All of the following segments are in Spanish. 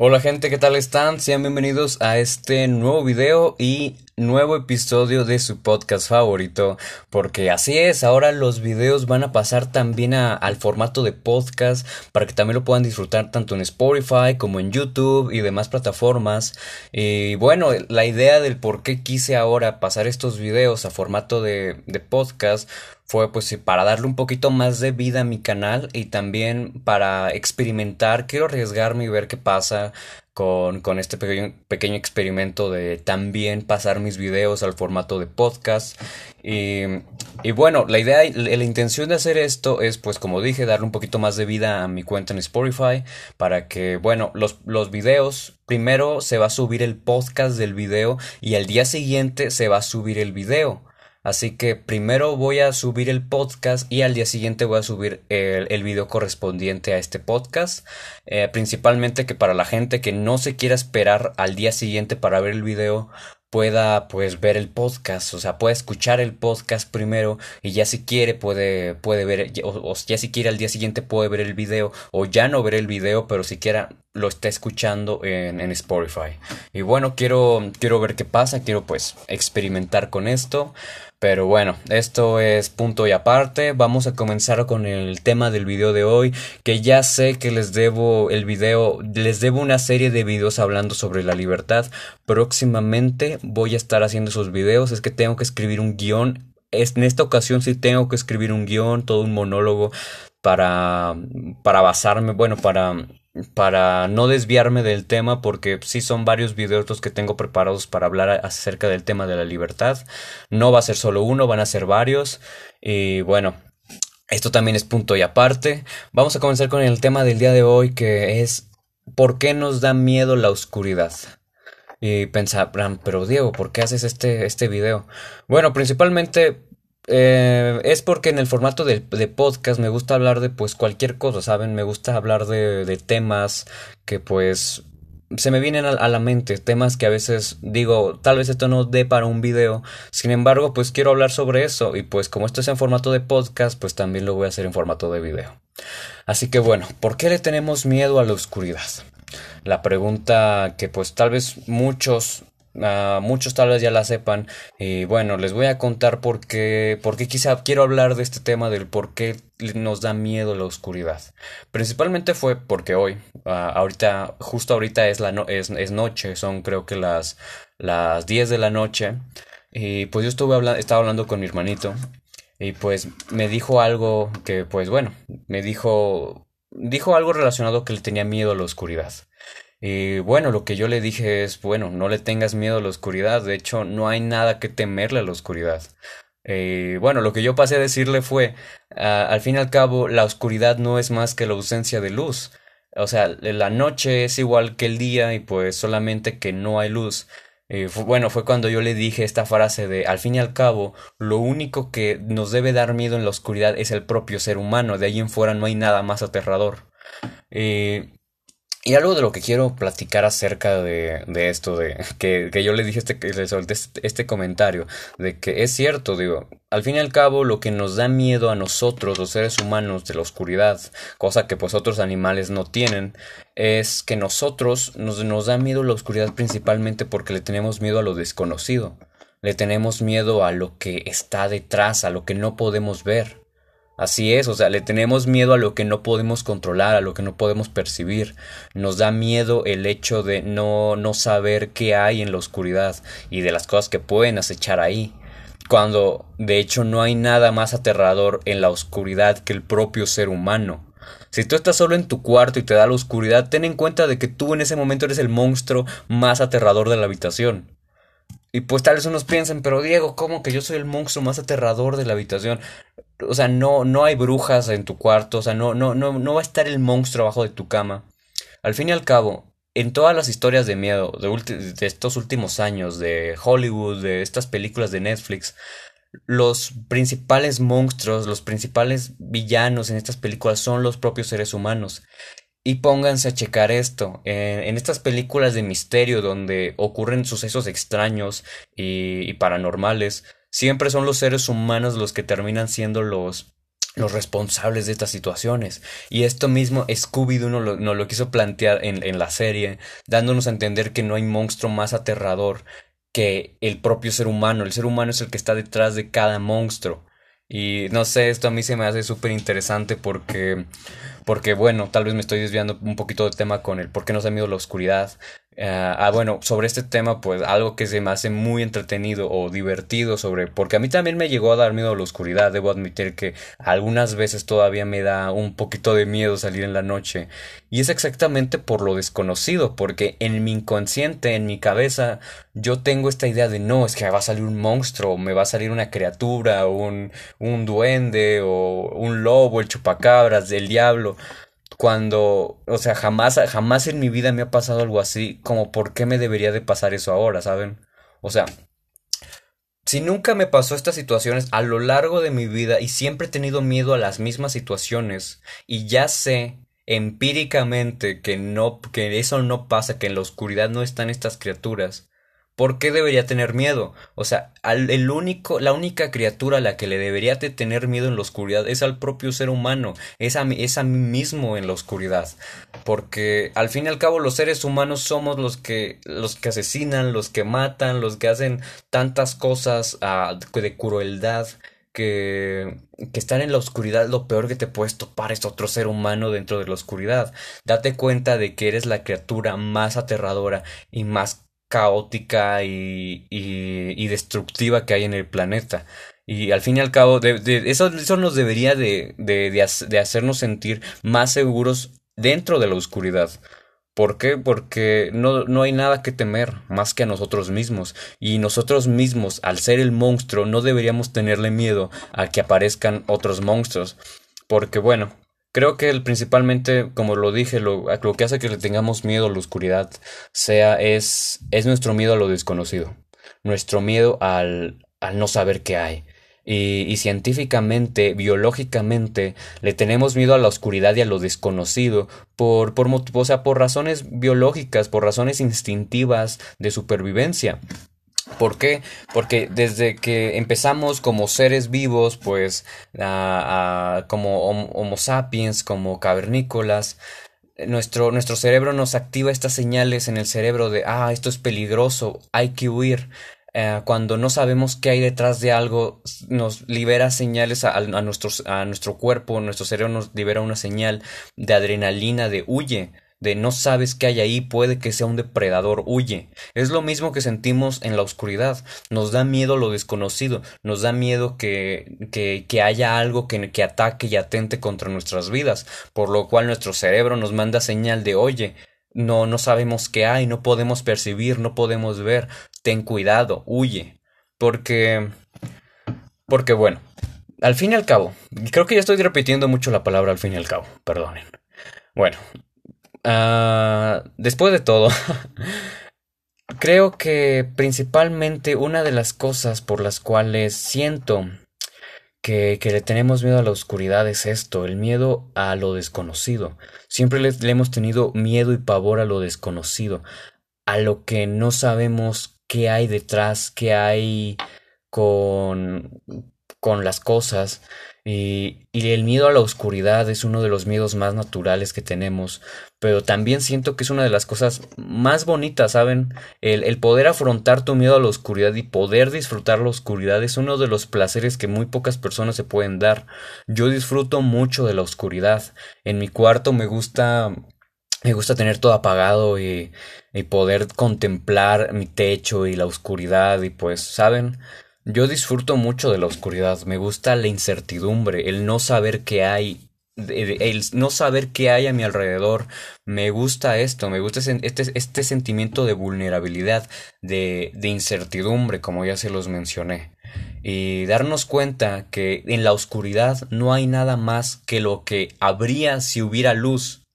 Hola gente, ¿qué tal están? Sean bienvenidos a este nuevo video y nuevo episodio de su podcast favorito, porque así es, ahora los videos van a pasar también al formato de podcast para que también lo puedan disfrutar tanto en Spotify como en YouTube y demás plataformas. Y bueno, la idea del por qué quise ahora pasar estos videos a formato de, de podcast fue pues para darle un poquito más de vida a mi canal y también para experimentar, quiero arriesgarme y ver qué pasa con, este pequeño, experimento de también pasar mis videos al formato de podcast. Y, y bueno, la idea, la, intención de hacer esto es, pues como dije, darle un poquito más de vida a mi cuenta en Spotify para que, bueno, los, los videos, primero se va a subir el podcast del video y al día siguiente se va a subir el video. Así que primero voy a subir el podcast y al día siguiente voy a subir el, video correspondiente a este podcast. Eh, principalmente que para la gente que no se quiera esperar al día siguiente para ver el video, pueda pues ver el podcast, o sea, puede escuchar el podcast primero y ya si quiere puede, puede ver, o, ya si quiere al día siguiente puede ver el video o ya no ver el video, pero siquiera lo está escuchando en, en Spotify. Y bueno, quiero, quiero ver qué pasa, quiero pues experimentar con esto. Pero bueno, esto es punto y aparte. Vamos a comenzar con el tema del video de hoy. Que ya sé que les debo el video, les debo una serie de videos hablando sobre la libertad. Próximamente voy a estar haciendo esos videos. Es que tengo que escribir un guion. en esta ocasión sí tengo que escribir un guion, todo un monólogo para, para basarme, bueno, para para no desviarme del tema porque sí son varios videos que tengo preparados para hablar acerca del tema de la libertad. No va a ser solo uno, van a ser varios. Y bueno, esto también es punto y aparte. Vamos a comenzar con el tema del día de hoy que es ¿por qué nos da miedo la oscuridad? Y pensarán, pero Diego, ¿por qué haces este, este video? Bueno, principalmente eh, es porque en el formato de, podcast me gusta hablar de pues cualquier cosa, ¿saben? Me gusta hablar de, temas que pues se me vienen a, la mente, temas que a veces digo, tal vez esto no dé para un video, sin embargo pues quiero hablar sobre eso y pues como esto es en formato de podcast pues también lo voy a hacer en formato de video. Así que bueno, ¿por qué le tenemos miedo a la oscuridad? La pregunta que pues tal vez muchos muchos tal vez ya la sepan. Y bueno, les voy a contar por qué, por qué quizá quiero hablar de este tema del por qué nos da miedo la oscuridad. Principalmente fue porque hoy, ahorita, justo ahorita es, la es, es, noche, son creo que las, las 10 de la noche. Y pues yo estuve hablando, estaba hablando con mi hermanito. Y pues me dijo algo que, pues bueno, me dijo, dijo algo relacionado que le tenía miedo a la oscuridad. Y bueno, lo que yo le dije es, bueno, no le tengas miedo a la oscuridad, de hecho no hay nada que temerle a la oscuridad. Eh, bueno, lo que yo pasé a decirle fue, al fin y al cabo, la oscuridad no es más que la ausencia de luz. O sea, la noche es igual que el día y pues solamente que no hay luz. Eh, bueno, fue cuando yo le dije esta frase de, al fin y al cabo, lo único que nos debe dar miedo en la oscuridad es el propio ser humano, de ahí en fuera no hay nada más aterrador. Eh, y algo de lo que quiero platicar acerca de, esto, de que, que, yo le dije este, este, este comentario, de que es cierto, digo, al fin y al cabo lo que nos da miedo a nosotros, los seres humanos, de la oscuridad, cosa que pues otros animales no tienen, es que nosotros nos, nos da miedo la oscuridad principalmente porque le tenemos miedo a lo desconocido, le tenemos miedo a lo que está detrás, a lo que no podemos ver. Así es, o sea, le tenemos miedo a lo que no podemos controlar, a lo que no podemos percibir. Nos da miedo el hecho de no, no saber qué hay en la oscuridad y de las cosas que pueden acechar ahí. Cuando de hecho no hay nada más aterrador en la oscuridad que el propio ser humano. Si tú estás solo en tu cuarto y te da la oscuridad, ten en cuenta de que tú en ese momento eres el monstruo más aterrador de la habitación. Y pues tal vez unos piensen, pero Diego, ¿cómo que yo soy el monstruo más aterrador de la habitación? O sea, no, no hay brujas en tu cuarto, o sea, no, no, no, no va a estar el monstruo abajo de tu cama. Al fin y al cabo, en todas las historias de miedo de, de estos últimos años, de Hollywood, de estas películas de Netflix, los principales monstruos, los principales villanos en estas películas son los propios seres humanos. Y pónganse a checar esto. En, estas películas de misterio donde ocurren sucesos extraños y, paranormales, siempre son los seres humanos los que terminan siendo los, los responsables de estas situaciones. Y esto mismo Scooby-Doo nos lo, lo, quiso plantear en, en la serie, dándonos a entender que no hay monstruo más aterrador que el propio ser humano. El ser humano es el que está detrás de cada monstruo. Y no sé, esto a mí se me hace súper interesante porque, porque, bueno, tal vez me estoy desviando un poquito del tema con el por qué nos da miedo la oscuridad. Ah, ah, bueno, sobre este tema, pues algo que se me hace muy entretenido o divertido sobre, porque a mí también me llegó a dar miedo a la oscuridad, debo admitir que algunas veces todavía me da un poquito de miedo salir en la noche, y es exactamente por lo desconocido, porque en mi inconsciente, en mi cabeza, yo tengo esta idea de no, es que va a salir un monstruo, me va a salir una criatura, un, un duende, o un lobo, el chupacabras, del diablo, cuando, o sea, jamás, jamás en mi vida me ha pasado algo así, como por qué me debería de pasar eso ahora, ¿saben? O sea, si nunca me pasó estas situaciones a lo largo de mi vida y siempre he tenido miedo a las mismas situaciones y ya sé empíricamente que no, que eso no pasa, que en la oscuridad no están estas criaturas, ¿Por qué debería tener miedo? O sea, el único, la única criatura a la que le debería de tener miedo en la oscuridad es al propio ser humano, es a, es a mí mismo en la oscuridad. Porque al fin y al cabo los seres humanos somos los que, los que asesinan, los que matan, los que hacen tantas cosas ah, de crueldad. Que, que, estar en la oscuridad lo peor que te puedes topar es otro ser humano dentro de la oscuridad. Date cuenta de que eres la criatura más aterradora y más caótica y, y, destructiva que hay en el planeta. Y al fin y al cabo, de, eso, eso nos debería de, de, de, hacernos sentir más seguros dentro de la oscuridad. ¿Por qué? Porque no, no, hay nada que temer más que a nosotros mismos. Y nosotros mismos, al ser el monstruo, no deberíamos tenerle miedo a que aparezcan otros monstruos. Porque bueno, Creo que el, principalmente, como lo dije, lo, que hace que le tengamos miedo a la oscuridad sea es, es nuestro miedo a lo desconocido, nuestro miedo al, al no saber qué hay. Y, y, científicamente, biológicamente, le tenemos miedo a la oscuridad y a lo desconocido por, por, o sea, por razones biológicas, por razones instintivas de supervivencia. ¿Por qué? Porque desde que empezamos como seres vivos, pues como homo sapiens, como cavernícolas, nuestro, nuestro cerebro nos activa estas señales en el cerebro de, ah, esto es peligroso, hay que huir. Eh, cuando no sabemos qué hay detrás de algo, nos libera señales a, a, a nuestro cuerpo, nuestro cerebro nos libera una señal de adrenalina, de huye de no sabes qué hay ahí, puede que sea un depredador, huye. Es lo mismo que sentimos en la oscuridad. Nos da miedo lo desconocido, nos da miedo que, que, que haya algo que, que ataque y atente contra nuestras vidas, por lo cual nuestro cerebro nos manda señal de oye, no, no sabemos qué hay, no podemos percibir, no podemos ver, ten cuidado, huye. Porque, porque bueno, al fin y al cabo, creo que ya estoy repitiendo mucho la palabra al fin y al cabo, perdonen. Bueno, Ah, después de todo, creo que principalmente una de las cosas por las cuales siento que, que, le tenemos miedo a la oscuridad es esto, el miedo a lo desconocido. Siempre le, le hemos tenido miedo y pavor a lo desconocido, a lo que no sabemos qué hay detrás, qué hay con, con las cosas. Y, y, el miedo a la oscuridad es uno de los miedos más naturales que tenemos, pero también siento que es una de las cosas más bonitas, ¿saben? El, el, poder afrontar tu miedo a la oscuridad y poder disfrutar la oscuridad es uno de los placeres que muy pocas personas se pueden dar. Yo disfruto mucho de la oscuridad. En mi cuarto me gusta me gusta tener todo apagado y, y poder contemplar mi techo y la oscuridad y pues, ¿saben? Yo disfruto mucho de la oscuridad, me gusta la incertidumbre, el no saber qué hay, el no saber qué hay a mi alrededor. Me gusta esto, me gusta este, este sentimiento de vulnerabilidad, de, de incertidumbre, como ya se los mencioné. Y darnos cuenta que en la oscuridad no hay nada más que lo que habría si hubiera luz.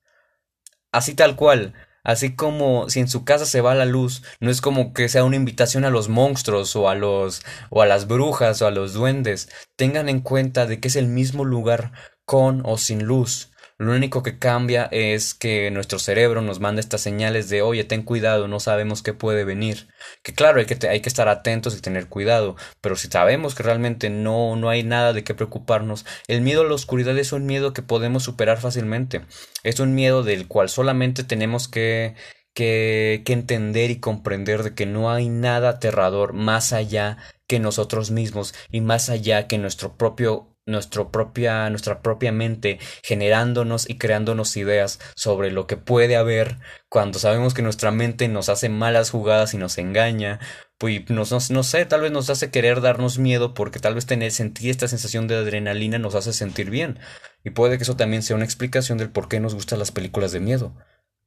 Así tal cual. Así como si en su casa se va la luz, no es como que sea una invitación a los monstruos o a los o a las brujas o a los duendes. Tengan en cuenta de que es el mismo lugar con o sin luz. Lo único que cambia es que nuestro cerebro nos manda estas señales de oye, ten cuidado, no sabemos qué puede venir. Que claro, hay que, hay que estar atentos y tener cuidado, pero si sabemos que realmente no, no hay nada de qué preocuparnos, el miedo a la oscuridad es un miedo que podemos superar fácilmente. Es un miedo del cual solamente tenemos que que, que entender y comprender de que no hay nada aterrador más allá que nosotros mismos y más allá que nuestro propio nuestro propia, nuestra propia mente generándonos y creándonos ideas sobre lo que puede haber cuando sabemos que nuestra mente nos hace malas jugadas y nos engaña, pues nos, no sé, tal vez nos hace querer darnos miedo porque tal vez tener, sentir esta sensación de adrenalina nos hace sentir bien. Y puede que eso también sea una explicación del por qué nos gustan las películas de miedo.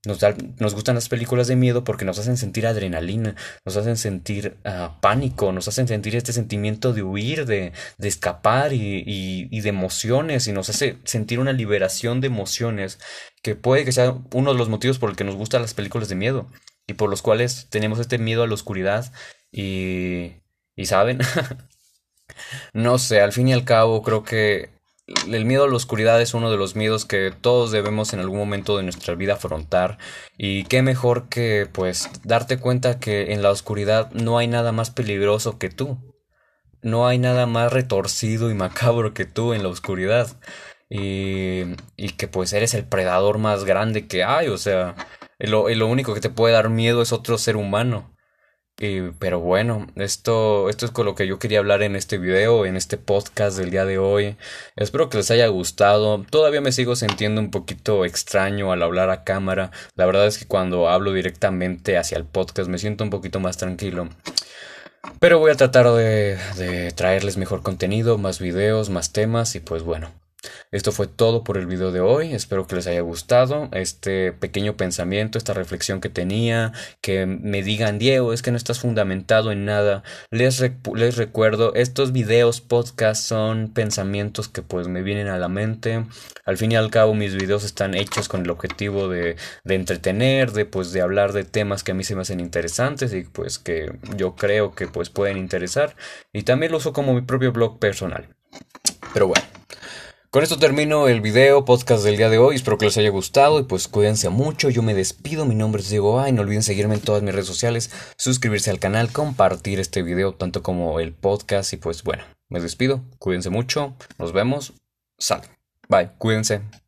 Nos, nos, gustan las películas de miedo porque nos hacen sentir adrenalina, nos hacen sentir ah, pánico, nos hacen sentir este sentimiento de huir, de, escapar y, de emociones y nos hace sentir una liberación de emociones que puede que sea uno de los motivos por el que nos gustan las películas de miedo y por los cuales tenemos este miedo a la oscuridad y... y saben, no sé, al fin y al cabo creo que el miedo a la oscuridad es uno de los miedos que todos debemos en algún momento de nuestra vida afrontar y qué mejor que pues darte cuenta que en la oscuridad no hay nada más peligroso que tú. No hay nada más retorcido y macabro que tú en la oscuridad. Y, y que pues eres el predador más grande que hay. O sea, lo, lo único que te puede dar miedo es otro ser humano pero bueno, esto, esto es con lo que yo quería hablar en este video, en este podcast del día de hoy. Espero que les haya gustado. Todavía me sigo sintiendo un poquito extraño al hablar a cámara. La verdad es que cuando hablo directamente hacia el podcast me siento un poquito más tranquilo. Pero voy a tratar de, de traerles mejor contenido, más videos, más temas y pues bueno. Esto fue todo por el video de hoy. Espero que les haya gustado este pequeño pensamiento, esta reflexión que tenía. Que me digan, Diego, es que no estás fundamentado en nada. Les, les recuerdo, estos videos, podcast son pensamientos que pues me vienen a la mente. Al fin y al cabo, mis videos están hechos con el objetivo de, de entretener, de pues de hablar de temas que a mí se me hacen interesantes y pues que yo creo que pues pueden interesar. Y también lo uso como mi propio blog personal. Pero bueno. Con esto termino el video podcast del día de hoy. Espero que les haya gustado y pues cuídense mucho. Yo me despido. Mi nombre es Diego A. Y no olviden seguirme en todas mis redes sociales, suscribirse al canal, compartir este video tanto como el podcast. Y pues bueno, me despido. Cuídense mucho. Nos vemos. Sal. Bye. Cuídense.